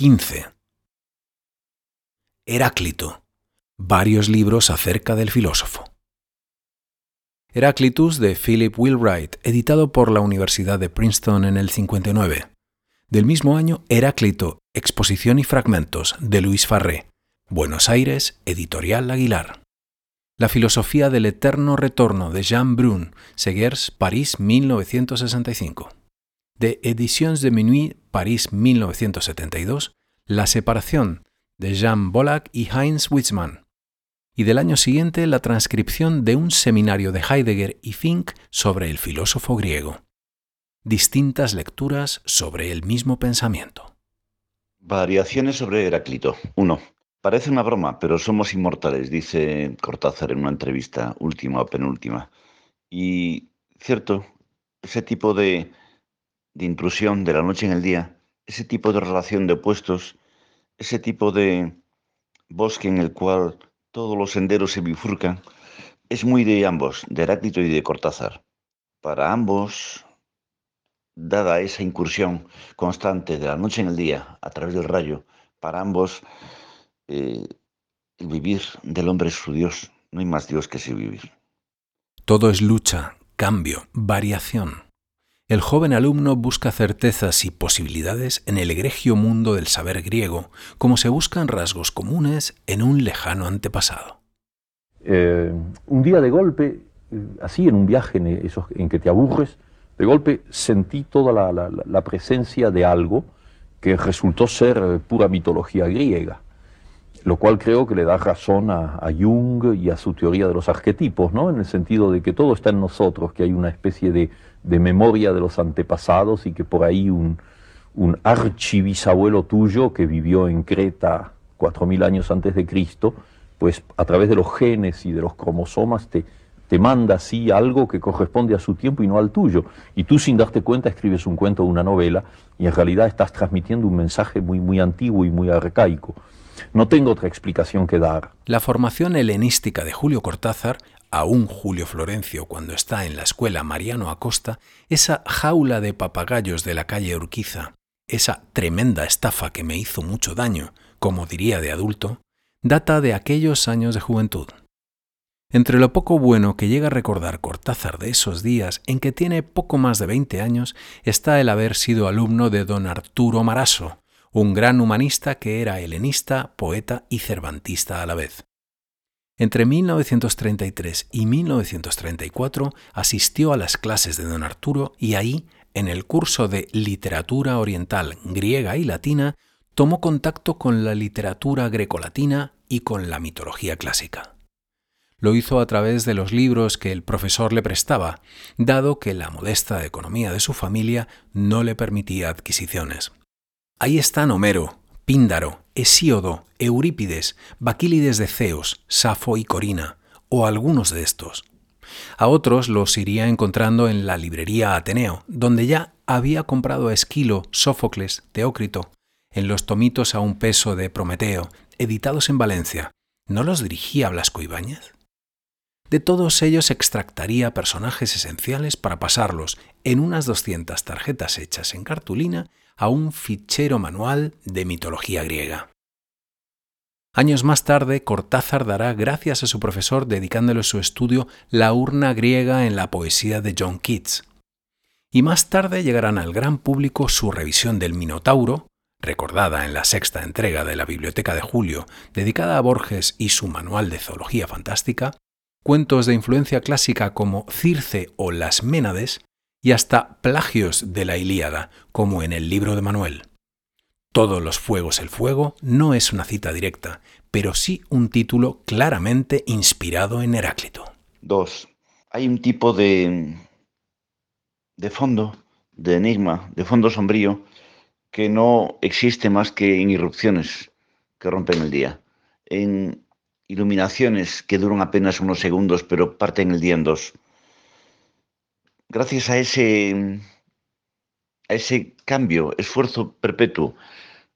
15. Heráclito. Varios libros acerca del filósofo. Heráclitus de Philip Wheelwright, editado por la Universidad de Princeton en el 59. Del mismo año, Heráclito, Exposición y Fragmentos, de Luis Farré. Buenos Aires, Editorial Aguilar. La filosofía del eterno retorno de Jean Brun, Segers, París, 1965 de Editions de Minuit, París 1972, La separación, de Jean Bollack y Heinz Witzmann, y del año siguiente la transcripción de un seminario de Heidegger y Fink sobre el filósofo griego. Distintas lecturas sobre el mismo pensamiento. Variaciones sobre Heráclito. 1. Parece una broma, pero somos inmortales, dice Cortázar en una entrevista última o penúltima. Y cierto, ese tipo de de intrusión de la noche en el día, ese tipo de relación de opuestos, ese tipo de bosque en el cual todos los senderos se bifurcan, es muy de ambos, de Heráclito y de Cortázar. Para ambos, dada esa incursión constante de la noche en el día a través del rayo, para ambos eh, el vivir del hombre es su Dios, no hay más Dios que ese vivir. Todo es lucha, cambio, variación el joven alumno busca certezas y posibilidades en el egregio mundo del saber griego, como se buscan rasgos comunes en un lejano antepasado. Eh, un día de golpe, eh, así en un viaje en, que te aburres, de golpe sentí toda la, presencia de algo que resultó ser eh, pura mitología griega, lo cual creo que le da razón a, Jung y a su teoría de los arquetipos, ¿no? en el sentido de que todo está en nosotros, que hay una especie de memoria de los antepasados y que por ahí un, un archibisabuelo tuyo que vivió en Creta cuatro mil años antes de Cristo, pues a través de los genes y de los cromosomas te, te manda así algo que corresponde a su tiempo y no al tuyo. Y tú sin darte cuenta escribes un cuento o una novela y en realidad estás transmitiendo un mensaje muy, muy antiguo y muy arcaico. No tengo otra explicación que dar. La formación helenística de Julio Cortázar aún Julio Florencio cuando está en la escuela Mariano Acosta, esa jaula de papagayos de la calle Urquiza, esa tremenda estafa que me hizo mucho daño, como diría de adulto, data de aquellos años de juventud. Entre lo poco bueno que llega a recordar Cortázar de esos días en que tiene poco más de 20 años está el haber sido alumno de don Arturo Maraso, un gran humanista que era helenista, poeta y cervantista a la vez. Entre 1933 y 1934 asistió a las clases de don Arturo y ahí, en el curso de literatura oriental griega y latina, tomó contacto con la literatura grecolatina y con la mitología clásica. Lo hizo a través de los libros que el profesor le prestaba, dado que la modesta economía de su familia no le permitía adquisiciones. Ahí están Homero, Píndaro, Hesíodo, Eurípides, Baquílides de Ceos, Safo y Corina, o algunos de estos. A otros los iría encontrando en la librería Ateneo, donde ya había comprado a Esquilo, Sófocles, Teócrito, en los tomitos a un peso de Prometeo, editados en Valencia. ¿No los dirigía Blasco Ibáñez? De todos ellos extractaría personajes esenciales para pasarlos en unas 200 tarjetas hechas en cartulina a un fichero manual de mitología griega. Años más tarde, Cortázar dará gracias a su profesor dedicándole su estudio La urna griega en la poesía de John Keats. Y más tarde llegarán al gran público su revisión del Minotauro, recordada en la sexta entrega de la Biblioteca de Julio, dedicada a Borges y su manual de zoología fantástica, cuentos de influencia clásica como Circe o Las Ménades, y hasta plagios de la Ilíada, como en el libro de Manuel. Todos los fuegos el fuego no es una cita directa, pero sí un título claramente inspirado en Heráclito. Dos. Hay un tipo de, de fondo, de enigma, de fondo sombrío, que no existe más que en irrupciones que rompen el día, en iluminaciones que duran apenas unos segundos pero parten el día en dos. Gracias a ese, a ese cambio, esfuerzo perpetuo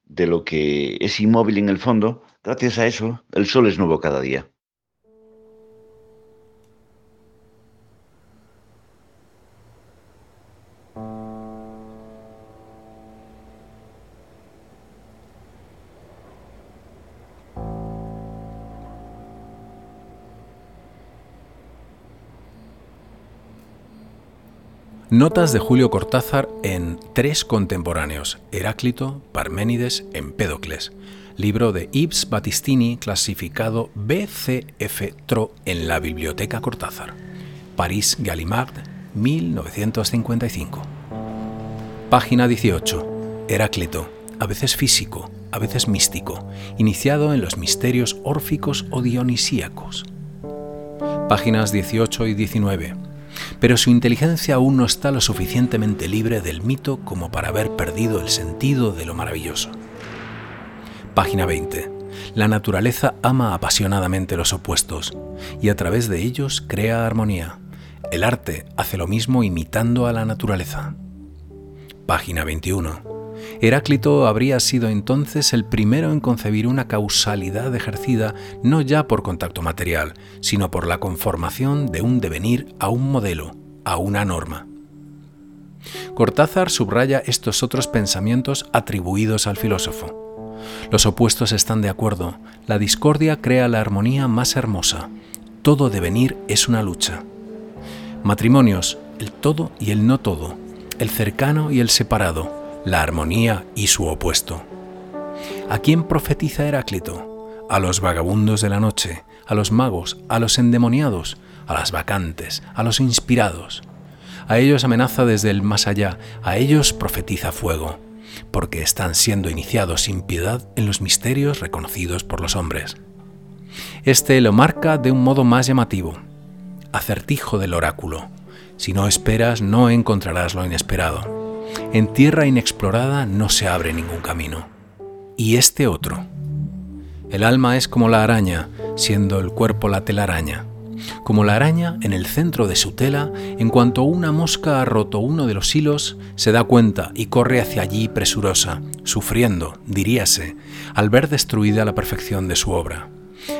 de lo que es inmóvil en el fondo, gracias a eso el sol es nuevo cada día. Notas de Julio Cortázar en Tres Contemporáneos, Heráclito, Parménides, Empédocles, libro de Yves Battistini clasificado BCF TRO en la Biblioteca Cortázar, París Gallimard, 1955. Página 18. Heráclito, a veces físico, a veces místico, iniciado en los misterios órficos o dionisíacos. Páginas 18 y 19 pero su inteligencia aún no está lo suficientemente libre del mito como para haber perdido el sentido de lo maravilloso. Página 20. La naturaleza ama apasionadamente los opuestos y a través de ellos crea armonía. El arte hace lo mismo imitando a la naturaleza. Página 21. Heráclito habría sido entonces el primero en concebir una causalidad ejercida no ya por contacto material, sino por la conformación de un devenir a un modelo, a una norma. Cortázar subraya estos otros pensamientos atribuidos al filósofo. Los opuestos están de acuerdo, la discordia crea la armonía más hermosa, todo devenir es una lucha. Matrimonios, el todo y el no todo, el cercano y el separado, la armonía y su opuesto. ¿A quién profetiza Heráclito? A los vagabundos de la noche, a los magos, a los endemoniados, a las vacantes, a los inspirados. A ellos amenaza desde el más allá, a ellos profetiza fuego, porque están siendo iniciados sin piedad en los misterios reconocidos por los hombres. Este lo marca de un modo más llamativo. Acertijo del oráculo. Si no esperas, no encontrarás lo inesperado. En tierra inexplorada no se abre ningún camino. Y este otro. El alma es como la araña, siendo el cuerpo la telaraña. Como la araña, en el centro de su tela, en cuanto una mosca ha roto uno de los hilos, se da cuenta y corre hacia allí presurosa, sufriendo, diríase, al ver destruida la perfección de su obra.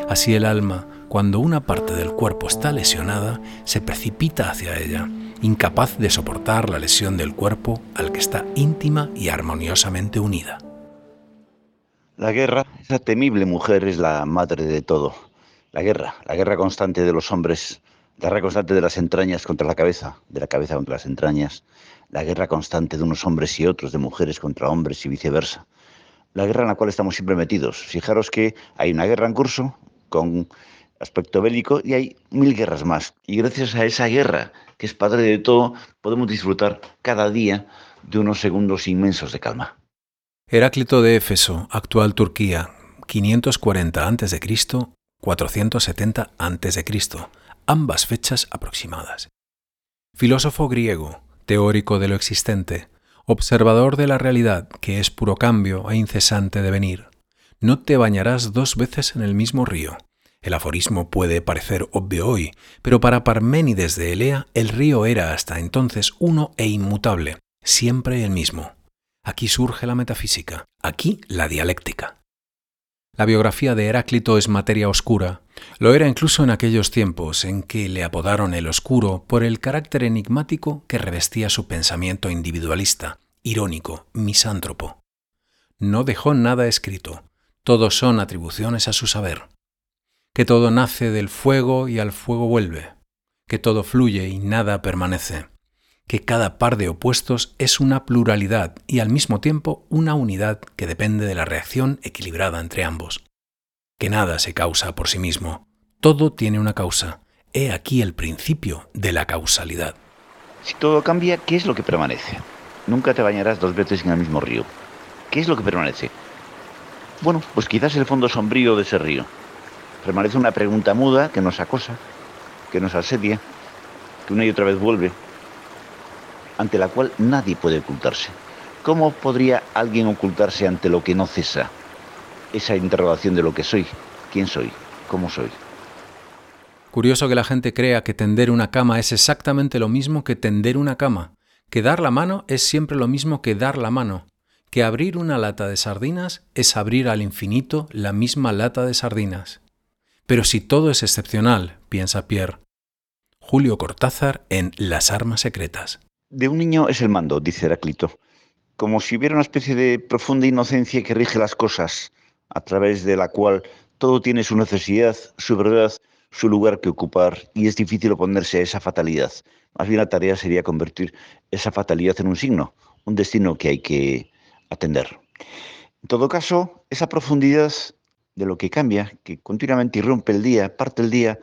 Así el alma, cuando una parte del cuerpo está lesionada, se precipita hacia ella, incapaz de soportar la lesión del cuerpo al que está íntima y armoniosamente unida. La guerra, esa temible mujer, es la madre de todo. La guerra, la guerra constante de los hombres, la guerra constante de las entrañas contra la cabeza, de la cabeza contra las entrañas, la guerra constante de unos hombres y otros, de mujeres contra hombres y viceversa. La guerra en la cual estamos siempre metidos. Fijaros que hay una guerra en curso con aspecto bélico y hay mil guerras más. Y gracias a esa guerra que es Padre de todo, podemos disfrutar cada día de unos segundos inmensos de calma. Heráclito de Éfeso, actual Turquía, 540 a.C., 470 a.C., ambas fechas aproximadas. Filósofo griego, teórico de lo existente, observador de la realidad que es puro cambio e incesante devenir. No te bañarás dos veces en el mismo río. El aforismo puede parecer obvio hoy, pero para Parménides de Elea el río era hasta entonces uno e inmutable, siempre el mismo. Aquí surge la metafísica, aquí la dialéctica. La biografía de Heráclito es materia oscura, lo era incluso en aquellos tiempos en que le apodaron el oscuro por el carácter enigmático que revestía su pensamiento individualista, irónico, misántropo. No dejó nada escrito, todos son atribuciones a su saber que todo nace del fuego y al fuego vuelve, que todo fluye y nada permanece, que cada par de opuestos es una pluralidad y al mismo tiempo una unidad que depende de la reacción equilibrada entre ambos, que nada se causa por sí mismo, todo tiene una causa. He aquí el principio de la causalidad. Si todo cambia, ¿qué es lo que permanece? Nunca te bañarás dos veces en el mismo río. ¿Qué es lo que permanece? Bueno, pues quizás el fondo sombrío de ese río, permanece una pregunta muda que nos acosa, que nos asedia, que una y otra vez vuelve, ante la cual nadie puede ocultarse. ¿Cómo podría alguien ocultarse ante lo que no cesa? Esa interrogación de lo que soy, quién soy, cómo soy. Curioso que la gente crea que tender una cama es exactamente lo mismo que tender una cama, que dar la mano es siempre lo mismo que dar la mano, que abrir una lata de sardinas es abrir al infinito la misma lata de sardinas. Pero si todo es excepcional, piensa Pierre. Julio Cortázar en Las armas secretas. De un niño es el mando, dice Heráclito, como si hubiera una especie de profunda inocencia que rige las cosas, a través de la cual todo tiene su necesidad, su verdad, su lugar que ocupar, y es difícil oponerse a esa fatalidad. Más bien la tarea sería convertir esa fatalidad en un signo, un destino que hay que atender. En todo caso, esa profundidad de lo que cambia, que continuamente irrumpe el día, parte el día,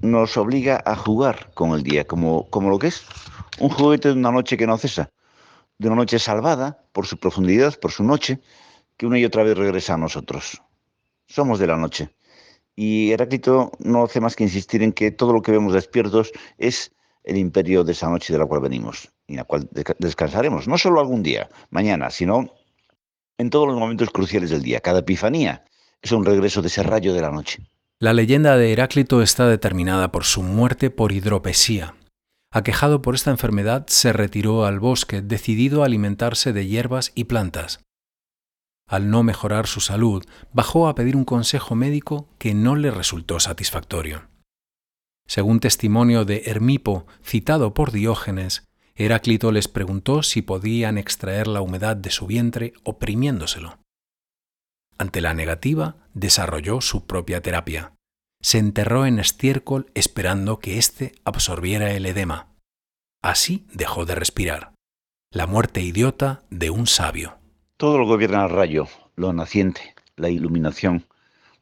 nos obliga a jugar con el día, como, como lo que es un juguete de una noche que no cesa, de una noche salvada por su profundidad, por su noche, que una y otra vez regresa a nosotros. Somos de la noche. Y Heráclito no hace más que insistir en que todo lo que vemos despiertos es el imperio de esa noche de la cual venimos y en la cual descansaremos, no solo algún día, mañana, sino en todos los momentos cruciales del día. Cada epifanía es un regreso de ese rayo de la noche. La leyenda de Heráclito está determinada por su muerte por hidropesía. Aquejado por esta enfermedad, se retiró al bosque, decidido a alimentarse de hierbas y plantas. Al no mejorar su salud, bajó a pedir un consejo médico que no le resultó satisfactorio. Según testimonio de Hermipo, citado por Diógenes, Heráclito les preguntó si podían extraer la humedad de su vientre oprimiéndoselo. Ante la negativa, desarrolló su propia terapia. Se enterró en estiércol esperando que éste absorbiera el edema. Así dejó de respirar. La muerte idiota de un sabio. Todo lo gobierna el rayo, lo naciente, la iluminación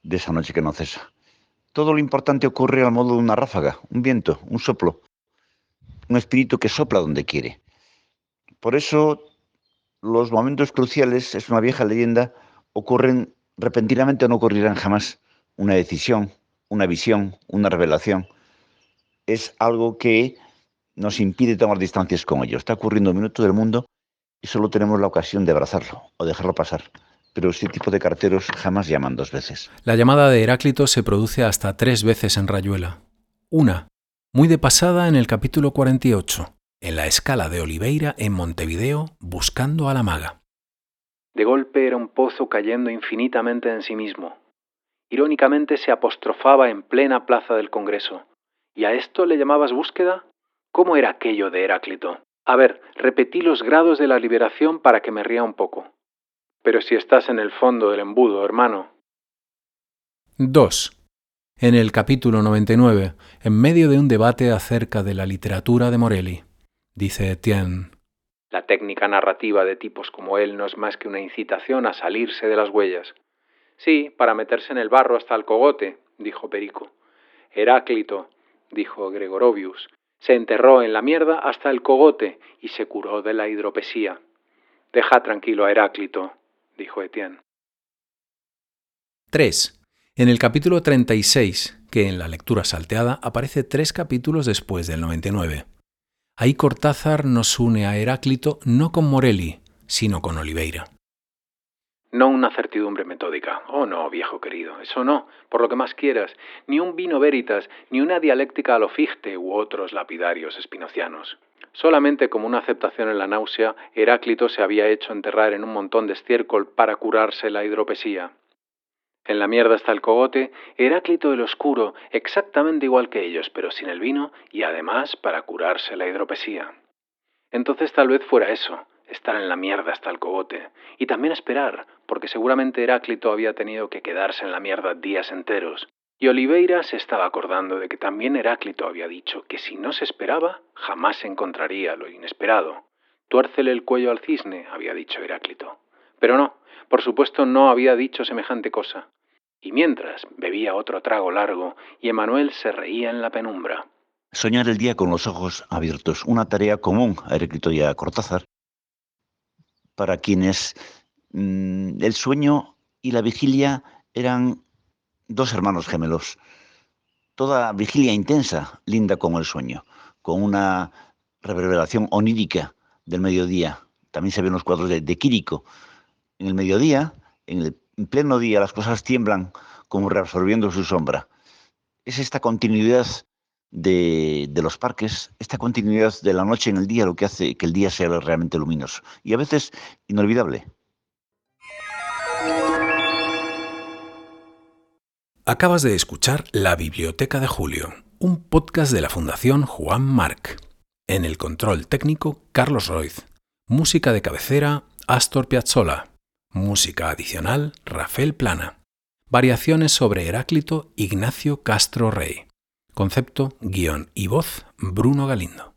de esa noche que no cesa. Todo lo importante ocurre al modo de una ráfaga, un viento, un soplo, un espíritu que sopla donde quiere. Por eso los momentos cruciales, es una vieja leyenda, ocurren repentinamente o no ocurrirán jamás. Una decisión, una visión, una revelación, es algo que nos impide tomar distancias con ello. Está ocurriendo un minuto del mundo y solo tenemos la ocasión de abrazarlo o dejarlo pasar. Pero este tipo de carteros jamás llaman dos veces. La llamada de Heráclito se produce hasta tres veces en Rayuela. Una, muy de pasada en el capítulo 48, en la escala de Oliveira en Montevideo, buscando a la maga. De golpe era un pozo cayendo infinitamente en sí mismo. Irónicamente se apostrofaba en plena plaza del Congreso. ¿Y a esto le llamabas búsqueda? ¿Cómo era aquello de Heráclito? A ver, repetí los grados de la liberación para que me ría un poco. Pero si estás en el fondo del embudo, hermano. 2. En el capítulo 99, en medio de un debate acerca de la literatura de Morelli, dice Etienne. La técnica narrativa de tipos como él no es más que una incitación a salirse de las huellas. Sí, para meterse en el barro hasta el cogote, dijo Perico. Heráclito, dijo Gregorovius, se enterró en la mierda hasta el cogote y se curó de la hidropesía. Deja tranquilo a Heráclito, dijo Etienne. 3. En el capítulo 36, que en la lectura salteada aparece tres capítulos después del 99. Ahí Cortázar nos une a Heráclito no con Morelli, sino con Oliveira. No una certidumbre metódica. Oh no, viejo querido, eso no, por lo que más quieras, ni un vino veritas, ni una dialéctica a lo Fichte u otros lapidarios espinocianos. Solamente como una aceptación en la náusea, Heráclito se había hecho enterrar en un montón de estiércol para curarse la hidropesía. En la mierda está el cogote, Heráclito el Oscuro, exactamente igual que ellos, pero sin el vino y además para curarse la hidropesía. Entonces tal vez fuera eso, estar en la mierda hasta el cogote, y también esperar, porque seguramente Heráclito había tenido que quedarse en la mierda días enteros. Y Oliveira se estaba acordando de que también Heráclito había dicho que si no se esperaba, jamás encontraría lo inesperado. Tuércele el cuello al cisne, había dicho Heráclito. Pero no, por supuesto no había dicho semejante cosa. Y mientras bebía otro trago largo y Emanuel se reía en la penumbra. Soñar el día con los ojos abiertos, una tarea común a Heráclito y a Cortázar, para quienes mm, el sueño y la vigilia eran dos hermanos gemelos. Toda vigilia intensa, linda como el sueño, con una reverberación onírica del mediodía, también se ven los cuadros de, de Quirico. En el mediodía, en el en pleno día, las cosas tiemblan como reabsorbiendo su sombra. Es esta continuidad de, los parques, esta continuidad de la noche en el día lo que hace que el día sea realmente luminoso y a veces inolvidable. Acabas de escuchar La Biblioteca de Julio, un podcast de la Fundación Juan Marc. En el control técnico, Carlos Roiz. Música de cabecera, Astor Piazzolla. Música adicional, Rafael Plana. Variaciones sobre Heráclito, Ignacio Castro Rey. Concepto, guion y voz, Bruno Galindo.